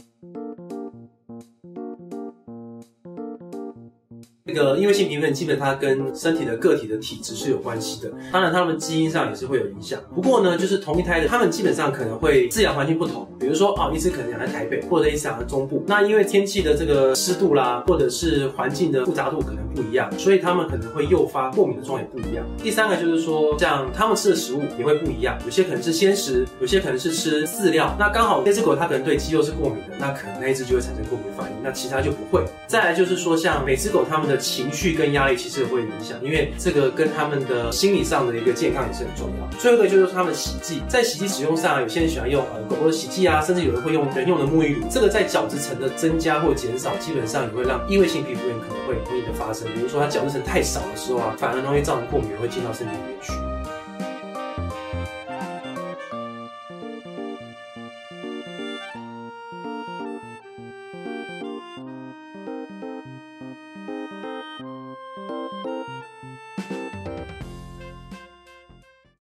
Música 这个因为性皮肤炎基本它跟身体的个体的体质是有关系的，当然他们基因上也是会有影响。不过呢，就是同一胎的，他们基本上可能会饲养环境不同，比如说哦，一只可能养在台北，或者一只养在中部。那因为天气的这个湿度啦，或者是环境的复杂度可能不一样，所以他们可能会诱发过敏的状况也不一样。第三个就是说，像他们吃的食物也会不一样，有些可能是鲜食，有些可能是吃饲料。那刚好那只狗它可能对鸡肉是过敏的，那可能那一只就会产生过敏反应，那其他就不会。再来就是说，像每只狗它们的情绪跟压力其实会影响，因为这个跟他们的心理上的一个健康也是很重要。最后一个就是他们洗剂，在洗剂使用上，有些人喜欢用呃狗狗洗剂啊，甚至有人会用人用的沐浴乳。这个在角质层的增加或减少，基本上也会让异位性皮肤炎可能会容易的发生。比如说，它角质层太少的时候啊，反而容易造成过敏，会进到身体里面去。